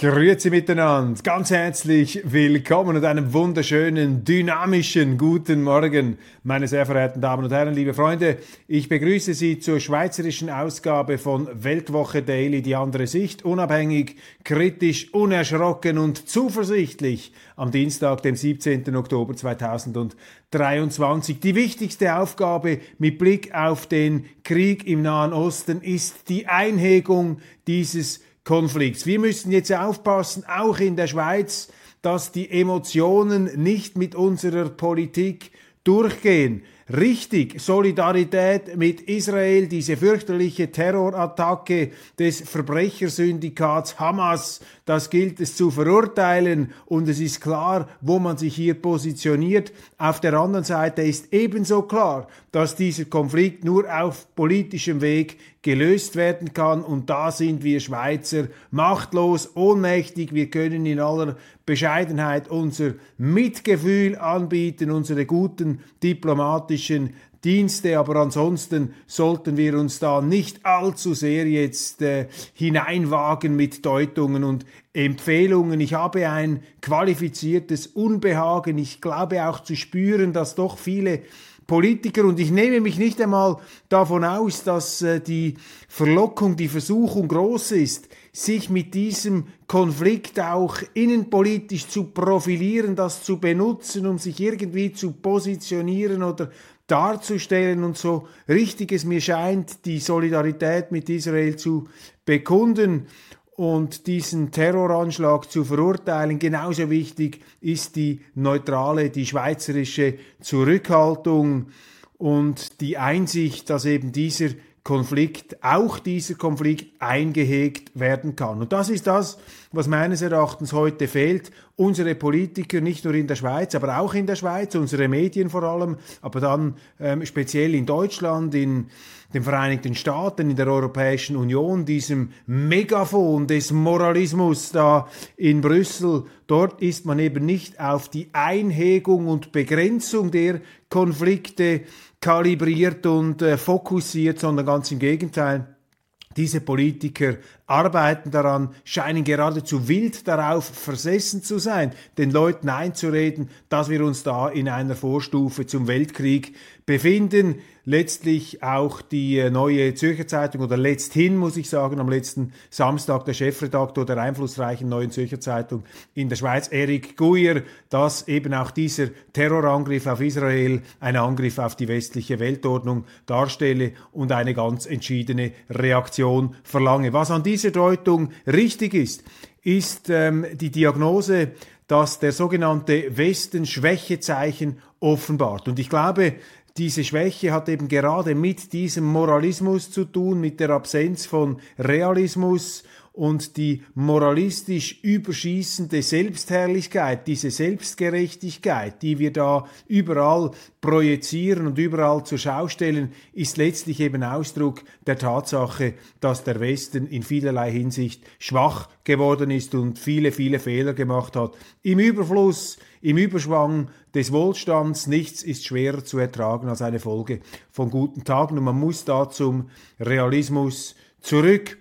Grüezi miteinander, ganz herzlich willkommen und einen wunderschönen, dynamischen guten Morgen, meine sehr verehrten Damen und Herren, liebe Freunde. Ich begrüße Sie zur schweizerischen Ausgabe von Weltwoche Daily, die andere Sicht, unabhängig, kritisch, unerschrocken und zuversichtlich am Dienstag, dem 17. Oktober 2023. Die wichtigste Aufgabe mit Blick auf den Krieg im Nahen Osten ist die Einhegung dieses Konflikts. Wir müssen jetzt aufpassen, auch in der Schweiz, dass die Emotionen nicht mit unserer Politik durchgehen. Richtig, Solidarität mit Israel, diese fürchterliche Terrorattacke des Verbrechersyndikats Hamas, das gilt es zu verurteilen und es ist klar, wo man sich hier positioniert. Auf der anderen Seite ist ebenso klar, dass dieser Konflikt nur auf politischem Weg gelöst werden kann und da sind wir Schweizer machtlos, ohnmächtig. Wir können in aller Bescheidenheit unser Mitgefühl anbieten, unsere guten diplomatischen Dienste, aber ansonsten sollten wir uns da nicht allzu sehr jetzt äh, hineinwagen mit Deutungen und Empfehlungen. Ich habe ein qualifiziertes Unbehagen. Ich glaube auch zu spüren, dass doch viele Politiker. Und ich nehme mich nicht einmal davon aus, dass äh, die Verlockung, die Versuchung groß ist, sich mit diesem Konflikt auch innenpolitisch zu profilieren, das zu benutzen, um sich irgendwie zu positionieren oder darzustellen und so. Richtig es mir scheint, die Solidarität mit Israel zu bekunden und diesen Terroranschlag zu verurteilen. Genauso wichtig ist die neutrale, die schweizerische Zurückhaltung und die Einsicht, dass eben dieser Konflikt, auch dieser Konflikt eingehegt werden kann. Und das ist das, was meines Erachtens heute fehlt. Unsere Politiker, nicht nur in der Schweiz, aber auch in der Schweiz, unsere Medien vor allem, aber dann ähm, speziell in Deutschland, in den Vereinigten Staaten, in der Europäischen Union, diesem Megafon des Moralismus da in Brüssel, dort ist man eben nicht auf die Einhegung und Begrenzung der Konflikte kalibriert und äh, fokussiert, sondern ganz im Gegenteil. Diese Politiker arbeiten daran, scheinen geradezu wild darauf versessen zu sein, den Leuten einzureden, dass wir uns da in einer Vorstufe zum Weltkrieg befinden letztlich auch die äh, neue Zürcher Zeitung oder letzthin muss ich sagen, am letzten Samstag der Chefredaktor der einflussreichen neuen Zürcher Zeitung in der Schweiz, Erik Guyer, dass eben auch dieser Terrorangriff auf Israel ein Angriff auf die westliche Weltordnung darstelle und eine ganz entschiedene Reaktion verlange. Was an dieser Deutung richtig ist, ist ähm, die Diagnose, dass der sogenannte Westen Schwächezeichen offenbart. Und ich glaube, diese Schwäche hat eben gerade mit diesem Moralismus zu tun, mit der Absenz von Realismus und die moralistisch überschießende Selbstherrlichkeit, diese Selbstgerechtigkeit, die wir da überall projizieren und überall zur Schau stellen, ist letztlich eben Ausdruck der Tatsache, dass der Westen in vielerlei Hinsicht schwach geworden ist und viele, viele Fehler gemacht hat. Im Überfluss, im Überschwang des Wohlstands, nichts ist schwerer zu ertragen als eine Folge von guten Tagen und man muss da zum Realismus zurück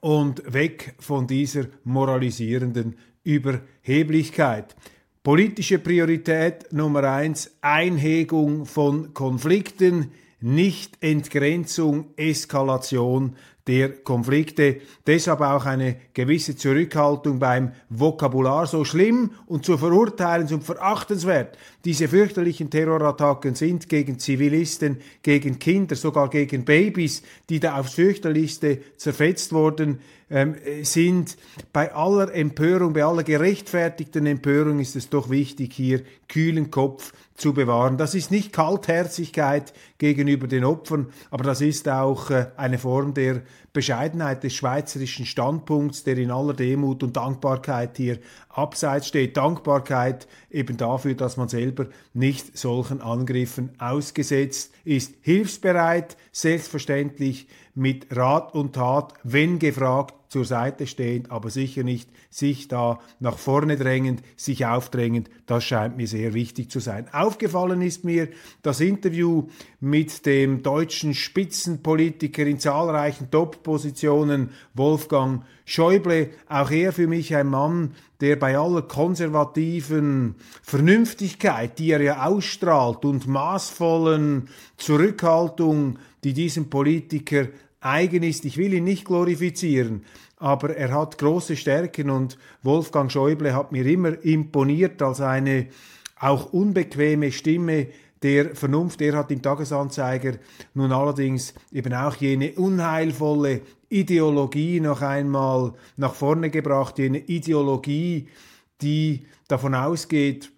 und weg von dieser moralisierenden Überheblichkeit. Politische Priorität Nummer eins, Einhegung von Konflikten, nicht Entgrenzung, Eskalation der Konflikte. Deshalb auch eine gewisse Zurückhaltung beim Vokabular. So schlimm und zu verurteilen und verachtenswert diese fürchterlichen Terrorattacken sind gegen Zivilisten, gegen Kinder, sogar gegen Babys, die da aufs fürchterlichste zerfetzt wurden, ähm, sind. Bei aller Empörung, bei aller gerechtfertigten Empörung ist es doch wichtig, hier kühlen Kopf zu bewahren. Das ist nicht Kaltherzigkeit gegenüber den Opfern, aber das ist auch äh, eine Form der Bescheidenheit des schweizerischen Standpunkts, der in aller Demut und Dankbarkeit hier abseits steht. Dankbarkeit eben dafür, dass man selber nicht solchen Angriffen ausgesetzt ist. Hilfsbereit, selbstverständlich mit Rat und Tat, wenn gefragt, zur Seite stehend, aber sicher nicht sich da nach vorne drängend, sich aufdrängend. Das scheint mir sehr wichtig zu sein. Aufgefallen ist mir das Interview mit dem deutschen Spitzenpolitiker in zahlreichen Top-Positionen, Wolfgang Schäuble. Auch er für mich ein Mann, der bei aller konservativen Vernünftigkeit, die er ja ausstrahlt, und maßvollen Zurückhaltung, die diesem Politiker eigen ist. Ich will ihn nicht glorifizieren, aber er hat große Stärken und Wolfgang Schäuble hat mir immer imponiert als eine auch unbequeme Stimme der Vernunft. Er hat im Tagesanzeiger nun allerdings eben auch jene unheilvolle Ideologie noch einmal nach vorne gebracht, jene Ideologie, die davon ausgeht,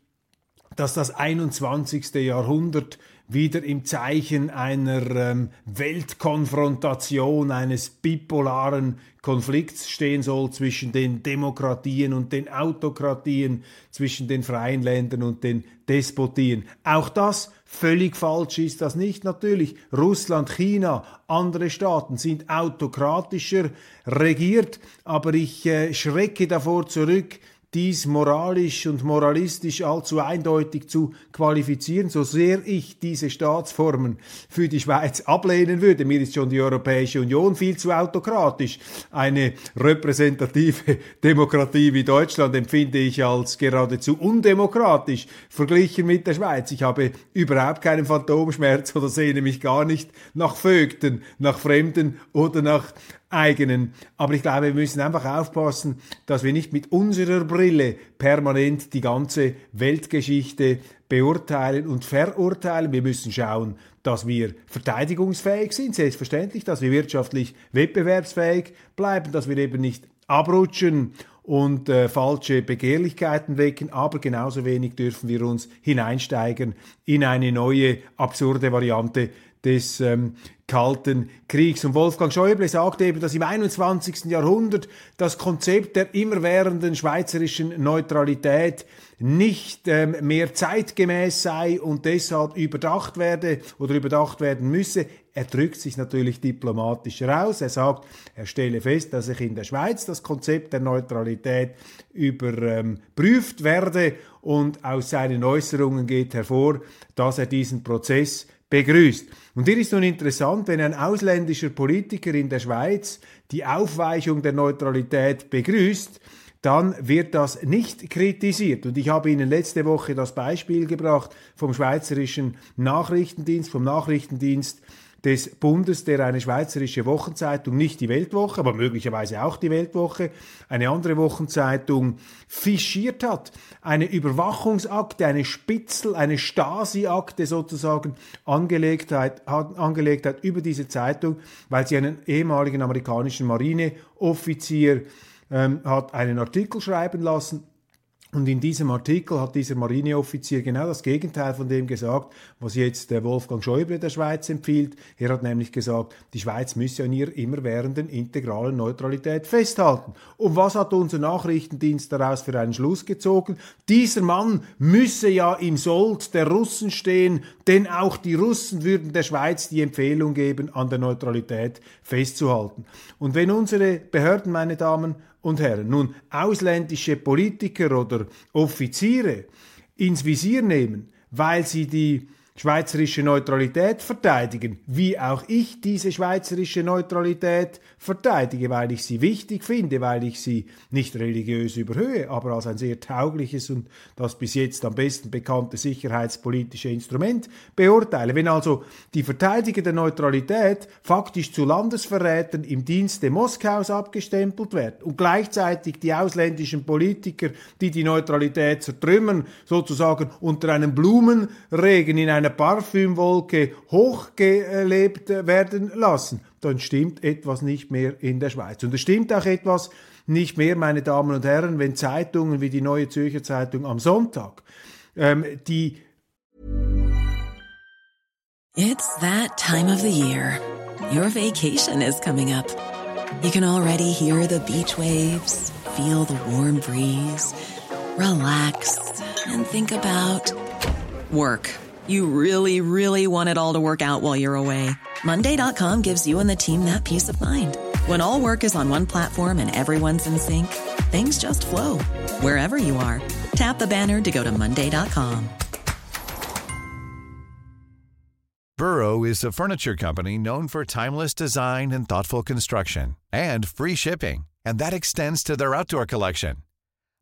dass das 21. Jahrhundert wieder im Zeichen einer ähm, Weltkonfrontation, eines bipolaren Konflikts stehen soll zwischen den Demokratien und den Autokratien, zwischen den freien Ländern und den Despotien. Auch das völlig falsch ist das nicht. Natürlich, Russland, China, andere Staaten sind autokratischer regiert, aber ich äh, schrecke davor zurück, dies moralisch und moralistisch allzu eindeutig zu qualifizieren, so sehr ich diese Staatsformen für die Schweiz ablehnen würde. Mir ist schon die Europäische Union viel zu autokratisch. Eine repräsentative Demokratie wie Deutschland empfinde ich als geradezu undemokratisch verglichen mit der Schweiz. Ich habe überhaupt keinen Phantomschmerz oder sehne mich gar nicht nach Vögten, nach Fremden oder nach eigenen. Aber ich glaube, wir müssen einfach aufpassen, dass wir nicht mit unserer Brille permanent die ganze Weltgeschichte beurteilen und verurteilen. Wir müssen schauen, dass wir verteidigungsfähig sind, selbstverständlich, dass wir wirtschaftlich wettbewerbsfähig bleiben, dass wir eben nicht abrutschen und äh, falsche Begehrlichkeiten wecken, aber genauso wenig dürfen wir uns hineinsteigen in eine neue absurde Variante des ähm, Kalten Kriegs. Und Wolfgang Schäuble sagte eben, dass im 21. Jahrhundert das Konzept der immerwährenden schweizerischen Neutralität nicht ähm, mehr zeitgemäß sei und deshalb überdacht werde oder überdacht werden müsse. Er drückt sich natürlich diplomatisch raus. Er sagt, er stelle fest, dass sich in der Schweiz das Konzept der Neutralität überprüft ähm, werde und aus seinen Äußerungen geht hervor, dass er diesen Prozess begrüßt. Und hier ist nun interessant, wenn ein ausländischer Politiker in der Schweiz die Aufweichung der Neutralität begrüßt, dann wird das nicht kritisiert. Und ich habe Ihnen letzte Woche das Beispiel gebracht vom Schweizerischen Nachrichtendienst, vom Nachrichtendienst des Bundes, der eine schweizerische Wochenzeitung, nicht die Weltwoche, aber möglicherweise auch die Weltwoche, eine andere Wochenzeitung fischiert hat, eine Überwachungsakte, eine Spitzel, eine Stasi-Akte sozusagen angelegt hat, angelegt hat über diese Zeitung, weil sie einen ehemaligen amerikanischen Marineoffizier ähm, hat einen Artikel schreiben lassen und in diesem Artikel hat dieser Marineoffizier genau das Gegenteil von dem gesagt, was jetzt der Wolfgang Schäuble der Schweiz empfiehlt. Er hat nämlich gesagt, die Schweiz müsse an ihrer immerwährenden integralen Neutralität festhalten. Und was hat unser Nachrichtendienst daraus für einen Schluss gezogen? Dieser Mann müsse ja im Sold der Russen stehen, denn auch die Russen würden der Schweiz die Empfehlung geben, an der Neutralität festzuhalten. Und wenn unsere Behörden, meine Damen und Herren, nun ausländische Politiker oder Offiziere ins Visier nehmen, weil sie die schweizerische Neutralität verteidigen, wie auch ich diese schweizerische Neutralität verteidige, weil ich sie wichtig finde, weil ich sie nicht religiös überhöhe, aber als ein sehr taugliches und das bis jetzt am besten bekannte sicherheitspolitische Instrument beurteile. Wenn also die Verteidiger der Neutralität faktisch zu Landesverrätern im Dienste Moskaus abgestempelt werden und gleichzeitig die ausländischen Politiker, die die Neutralität zertrümmern, sozusagen unter einem Blumenregen in einer Parfümwolke hochgelebt werden lassen, dann stimmt etwas nicht mehr in der Schweiz. Und es stimmt auch etwas nicht mehr, meine Damen und Herren, wenn Zeitungen wie die Neue Zürcher Zeitung am Sonntag ähm, die It's that time of the year. Your vacation is coming up. You can already hear the beach waves, feel the warm breeze, relax and think about work. You really, really want it all to work out while you're away. Monday.com gives you and the team that peace of mind. When all work is on one platform and everyone's in sync, things just flow wherever you are. Tap the banner to go to Monday.com. Burrow is a furniture company known for timeless design and thoughtful construction and free shipping, and that extends to their outdoor collection.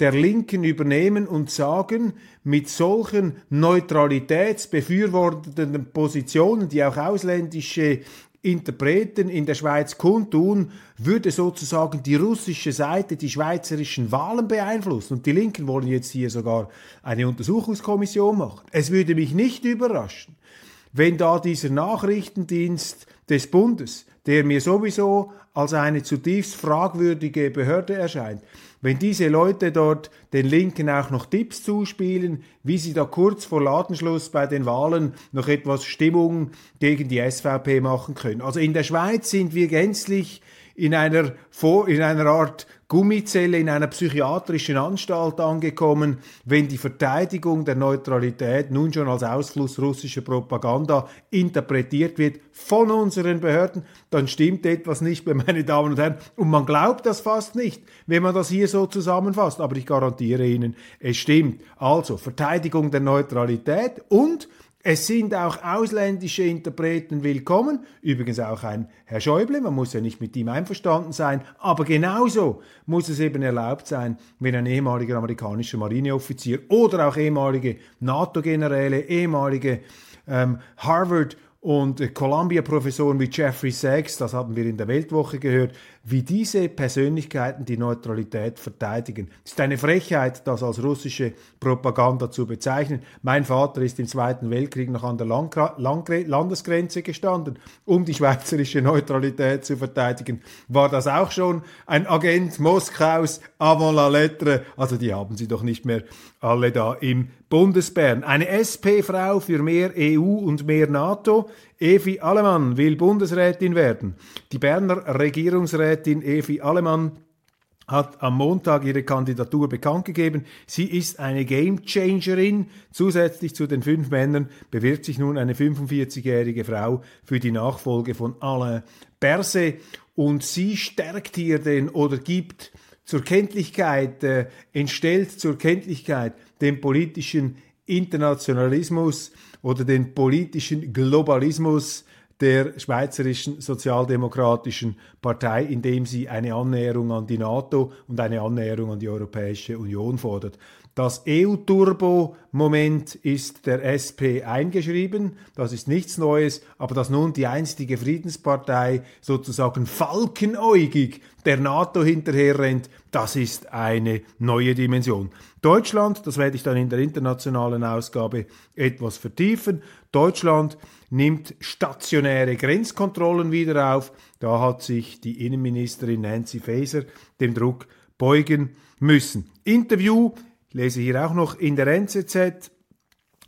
der Linken übernehmen und sagen, mit solchen neutralitätsbefürwortenden Positionen, die auch ausländische Interpreten in der Schweiz kundtun, würde sozusagen die russische Seite die schweizerischen Wahlen beeinflussen. Und die Linken wollen jetzt hier sogar eine Untersuchungskommission machen. Es würde mich nicht überraschen, wenn da dieser Nachrichtendienst des Bundes, der mir sowieso als eine zutiefst fragwürdige Behörde erscheint, wenn diese Leute dort den Linken auch noch Tipps zuspielen, wie sie da kurz vor Ladenschluss bei den Wahlen noch etwas Stimmung gegen die SVP machen können. Also in der Schweiz sind wir gänzlich in einer, in einer Art Gummizelle in einer psychiatrischen Anstalt angekommen, wenn die Verteidigung der Neutralität nun schon als Ausfluss russischer Propaganda interpretiert wird von unseren Behörden, dann stimmt etwas nicht mehr, meine Damen und Herren. Und man glaubt das fast nicht, wenn man das hier so zusammenfasst. Aber ich garantiere Ihnen, es stimmt. Also Verteidigung der Neutralität und es sind auch ausländische Interpreten willkommen, übrigens auch ein Herr Schäuble, man muss ja nicht mit ihm einverstanden sein, aber genauso muss es eben erlaubt sein, wenn ein ehemaliger amerikanischer Marineoffizier oder auch ehemalige NATO-Generäle, ehemalige ähm, Harvard- und Columbia-Professoren wie Jeffrey Sachs, das haben wir in der Weltwoche gehört, wie diese Persönlichkeiten die Neutralität verteidigen. Es ist eine Frechheit, das als russische Propaganda zu bezeichnen. Mein Vater ist im Zweiten Weltkrieg noch an der Landesgrenze gestanden, um die schweizerische Neutralität zu verteidigen. War das auch schon ein Agent Moskaus avant la lettre? Also die haben sie doch nicht mehr alle da im Bundesbären. Eine SP-Frau für mehr EU und mehr NATO. Evi Allemann will Bundesrätin werden. Die Berner Regierungsrätin Evi Allemann hat am Montag ihre Kandidatur bekannt gegeben. Sie ist eine Gamechangerin. Zusätzlich zu den fünf Männern bewirbt sich nun eine 45-jährige Frau für die Nachfolge von Alain Berset und sie stärkt hier den oder gibt zur Kenntlichkeit, äh, entstellt zur Kenntlichkeit den politischen Internationalismus oder den politischen Globalismus der Schweizerischen Sozialdemokratischen Partei, indem sie eine Annäherung an die NATO und eine Annäherung an die Europäische Union fordert. Das EU-Turbo-Moment ist der SP eingeschrieben. Das ist nichts Neues, aber dass nun die einstige Friedenspartei sozusagen falkenäugig der NATO hinterherrennt, das ist eine neue Dimension. Deutschland, das werde ich dann in der internationalen Ausgabe etwas vertiefen. Deutschland nimmt stationäre Grenzkontrollen wieder auf. Da hat sich die Innenministerin Nancy Faeser dem Druck beugen müssen. Interview lese hier auch noch in der NZZ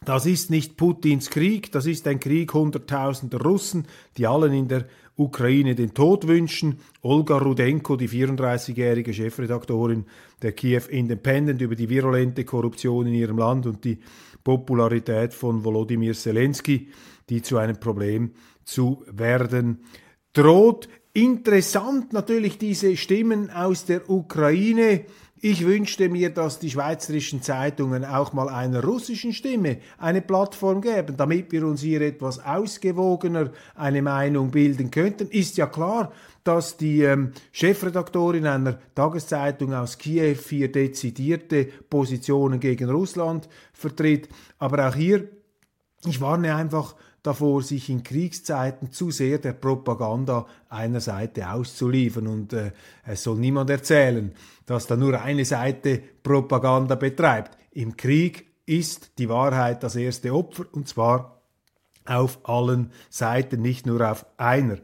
Das ist nicht Putins Krieg, das ist ein Krieg hunderttausender Russen, die allen in der Ukraine den Tod wünschen. Olga Rudenko, die 34-jährige Chefredaktorin der Kiew Independent über die virulente Korruption in ihrem Land und die Popularität von Volodymyr Zelensky, die zu einem Problem zu werden droht. Interessant natürlich diese Stimmen aus der Ukraine, ich wünschte mir, dass die schweizerischen Zeitungen auch mal einer russischen Stimme eine Plattform geben, damit wir uns hier etwas ausgewogener eine Meinung bilden könnten. Ist ja klar, dass die ähm, Chefredaktorin einer Tageszeitung aus Kiew hier dezidierte Positionen gegen Russland vertritt. Aber auch hier, ich warne einfach davor, sich in Kriegszeiten zu sehr der Propaganda einer Seite auszuliefern. Und äh, es soll niemand erzählen, dass da nur eine Seite Propaganda betreibt. Im Krieg ist die Wahrheit das erste Opfer, und zwar auf allen Seiten, nicht nur auf einer.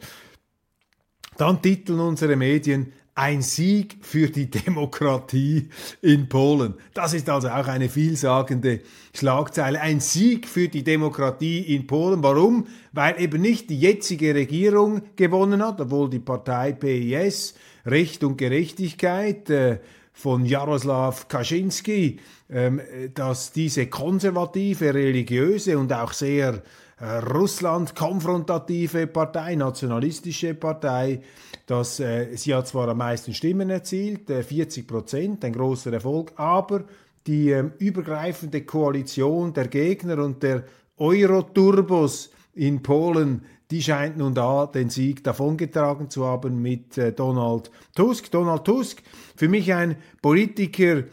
Dann titeln unsere Medien ein Sieg für die Demokratie in Polen. Das ist also auch eine vielsagende Schlagzeile. Ein Sieg für die Demokratie in Polen. Warum? Weil eben nicht die jetzige Regierung gewonnen hat, obwohl die Partei PIS Recht und Gerechtigkeit äh, von Jaroslaw Kaczynski, ähm, dass diese konservative, religiöse und auch sehr äh, Russland-konfrontative Partei, nationalistische Partei, dass äh, sie hat zwar am meisten Stimmen erzielt, äh, 40 Prozent, ein großer Erfolg, aber die äh, übergreifende Koalition der Gegner und der Euro-Turbos in Polen, die scheint nun da den Sieg davongetragen zu haben mit äh, Donald Tusk. Donald Tusk, für mich ein Politiker,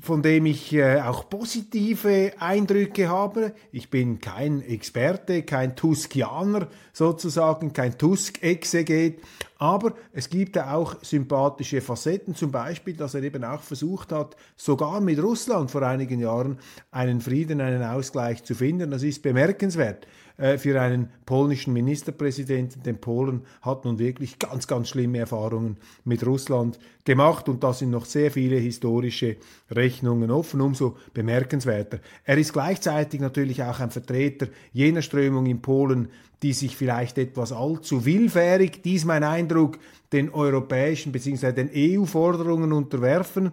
von dem ich äh, auch positive Eindrücke habe. Ich bin kein Experte, kein Tuskianer sozusagen, kein Tusk-Exeget, aber es gibt ja auch sympathische Facetten, zum Beispiel, dass er eben auch versucht hat, sogar mit Russland vor einigen Jahren einen Frieden, einen Ausgleich zu finden. Das ist bemerkenswert. Äh, für einen polnischen Ministerpräsidenten, den Polen hat nun wirklich ganz, ganz schlimme Erfahrungen mit Russland gemacht und da sind noch sehr viele historische Rechnungen offen, umso bemerkenswerter. Er ist gleichzeitig natürlich auch ein Vertreter jener Strömung in Polen, die sich vielleicht etwas allzu willfährig, dies mein Eindruck, den europäischen bzw. den EU-Forderungen unterwerfen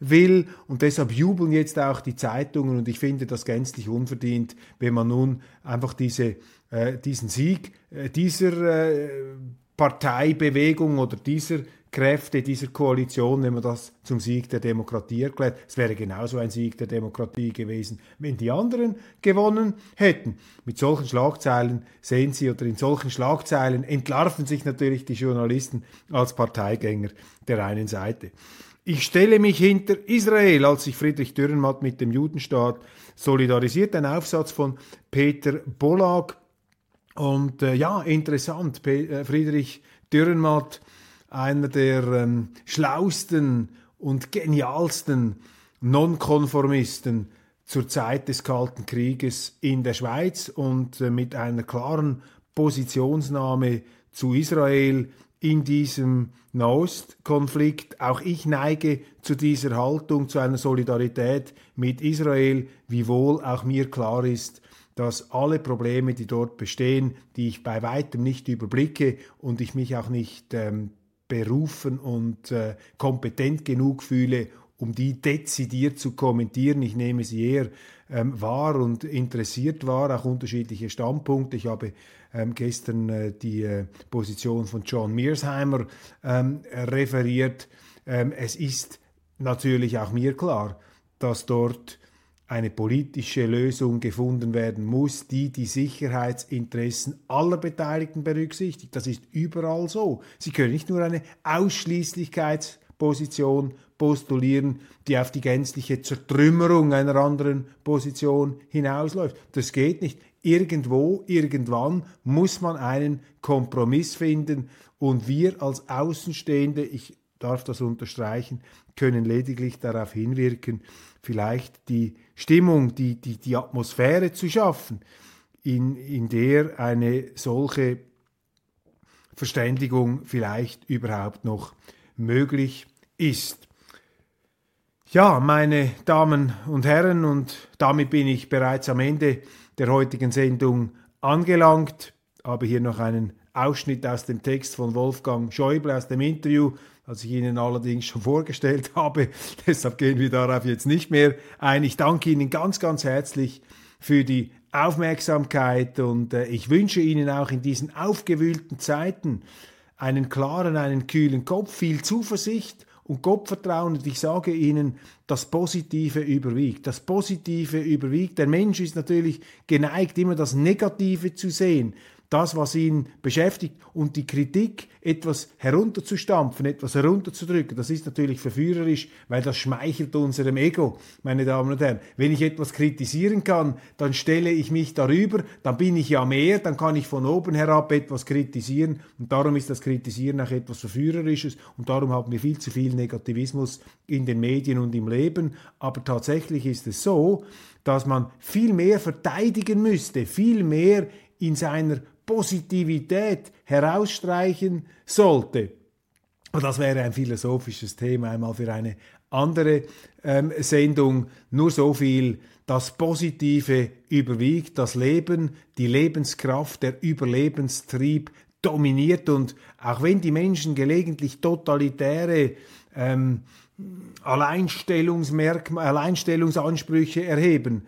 will. Und deshalb jubeln jetzt auch die Zeitungen und ich finde das gänzlich unverdient, wenn man nun einfach diese, äh, diesen Sieg äh, dieser äh, Parteibewegung oder dieser Kräfte dieser Koalition, wenn man das zum Sieg der Demokratie erklärt. Es wäre genauso ein Sieg der Demokratie gewesen, wenn die anderen gewonnen hätten. Mit solchen Schlagzeilen sehen Sie oder in solchen Schlagzeilen entlarven sich natürlich die Journalisten als Parteigänger der einen Seite. Ich stelle mich hinter Israel, als sich Friedrich Dürrenmatt mit dem Judenstaat solidarisiert. Ein Aufsatz von Peter Bollag. Und äh, ja, interessant, Pe äh, Friedrich Dürrenmatt, einer der ähm, schlausten und genialsten Nonkonformisten zur Zeit des Kalten Krieges in der Schweiz und äh, mit einer klaren Positionsnahme zu Israel in diesem Nahostkonflikt. Auch ich neige zu dieser Haltung, zu einer Solidarität mit Israel, wiewohl auch mir klar ist, dass alle Probleme, die dort bestehen, die ich bei weitem nicht überblicke und ich mich auch nicht ähm, berufen und äh, kompetent genug fühle, um die dezidiert zu kommentieren. Ich nehme sie eher ähm, wahr und interessiert wahr, auch unterschiedliche Standpunkte. Ich habe ähm, gestern äh, die äh, Position von John Mearsheimer ähm, referiert. Ähm, es ist natürlich auch mir klar, dass dort eine politische Lösung gefunden werden muss, die die Sicherheitsinteressen aller Beteiligten berücksichtigt. Das ist überall so. Sie können nicht nur eine Ausschließlichkeitsposition postulieren, die auf die gänzliche Zertrümmerung einer anderen Position hinausläuft. Das geht nicht. Irgendwo, irgendwann muss man einen Kompromiss finden und wir als Außenstehende, ich darf das unterstreichen, können lediglich darauf hinwirken, vielleicht die Stimmung, die, die, die Atmosphäre zu schaffen, in, in der eine solche Verständigung vielleicht überhaupt noch möglich ist. Ja, meine Damen und Herren, und damit bin ich bereits am Ende der heutigen Sendung angelangt. Habe hier noch einen Ausschnitt aus dem Text von Wolfgang Schäuble aus dem Interview, das ich Ihnen allerdings schon vorgestellt habe. Deshalb gehen wir darauf jetzt nicht mehr ein. Ich danke Ihnen ganz, ganz herzlich für die Aufmerksamkeit und äh, ich wünsche Ihnen auch in diesen aufgewühlten Zeiten einen klaren, einen kühlen Kopf, viel Zuversicht und Gottvertrauen. Und ich sage Ihnen, das Positive überwiegt. Das Positive überwiegt. Der Mensch ist natürlich geneigt, immer das Negative zu sehen das, was ihn beschäftigt und die Kritik etwas herunterzustampfen, etwas herunterzudrücken, das ist natürlich verführerisch, weil das schmeichelt unserem Ego, meine Damen und Herren. Wenn ich etwas kritisieren kann, dann stelle ich mich darüber, dann bin ich ja mehr, dann kann ich von oben herab etwas kritisieren und darum ist das Kritisieren auch etwas Verführerisches und darum haben wir viel zu viel Negativismus in den Medien und im Leben. Aber tatsächlich ist es so, dass man viel mehr verteidigen müsste, viel mehr in seiner Positivität herausstreichen sollte. Und das wäre ein philosophisches Thema einmal für eine andere ähm, Sendung. Nur so viel, das Positive überwiegt, das Leben, die Lebenskraft, der Überlebenstrieb dominiert und auch wenn die Menschen gelegentlich totalitäre ähm, Alleinstellungsmerkmale, Alleinstellungsansprüche erheben,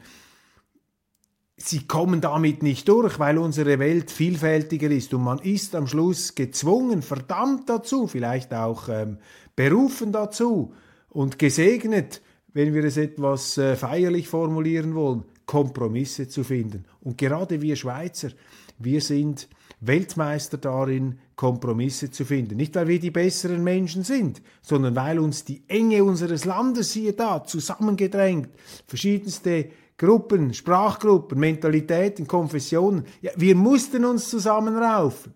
sie kommen damit nicht durch, weil unsere Welt vielfältiger ist und man ist am Schluss gezwungen, verdammt dazu, vielleicht auch ähm, berufen dazu und gesegnet, wenn wir es etwas äh, feierlich formulieren wollen, Kompromisse zu finden. Und gerade wir Schweizer, wir sind Weltmeister darin, Kompromisse zu finden. Nicht, weil wir die besseren Menschen sind, sondern weil uns die Enge unseres Landes hier da zusammengedrängt, verschiedenste Gruppen, Sprachgruppen, Mentalitäten, Konfessionen. Ja, wir mussten uns zusammenraufen.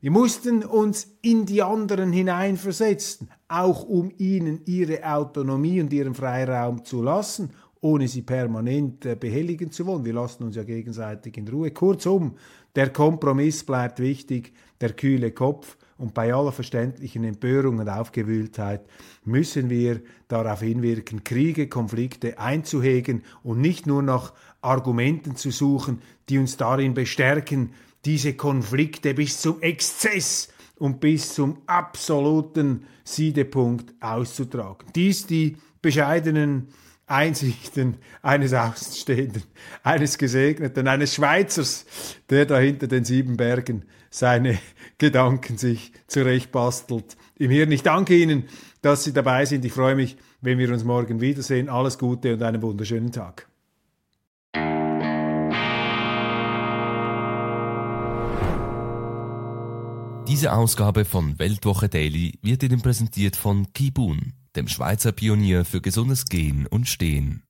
Wir mussten uns in die anderen hineinversetzen, auch um ihnen ihre Autonomie und ihren Freiraum zu lassen, ohne sie permanent äh, behelligen zu wollen. Wir lassen uns ja gegenseitig in Ruhe. Kurzum, der Kompromiss bleibt wichtig, der kühle Kopf und bei aller verständlichen Empörung und Aufgewühltheit müssen wir darauf hinwirken, Kriege, Konflikte einzuhegen und nicht nur nach Argumenten zu suchen, die uns darin bestärken, diese Konflikte bis zum Exzess und bis zum absoluten Siedepunkt auszutragen. Dies die bescheidenen Einsichten eines Außenstehenden, eines Gesegneten, eines Schweizers, der da hinter den sieben Bergen seine Gedanken sich zurechtbastelt im Hirn. Ich danke Ihnen, dass Sie dabei sind. Ich freue mich, wenn wir uns morgen wiedersehen. Alles Gute und einen wunderschönen Tag. Diese Ausgabe von Weltwoche Daily wird Ihnen präsentiert von Kibun dem Schweizer Pionier für gesundes Gehen und Stehen.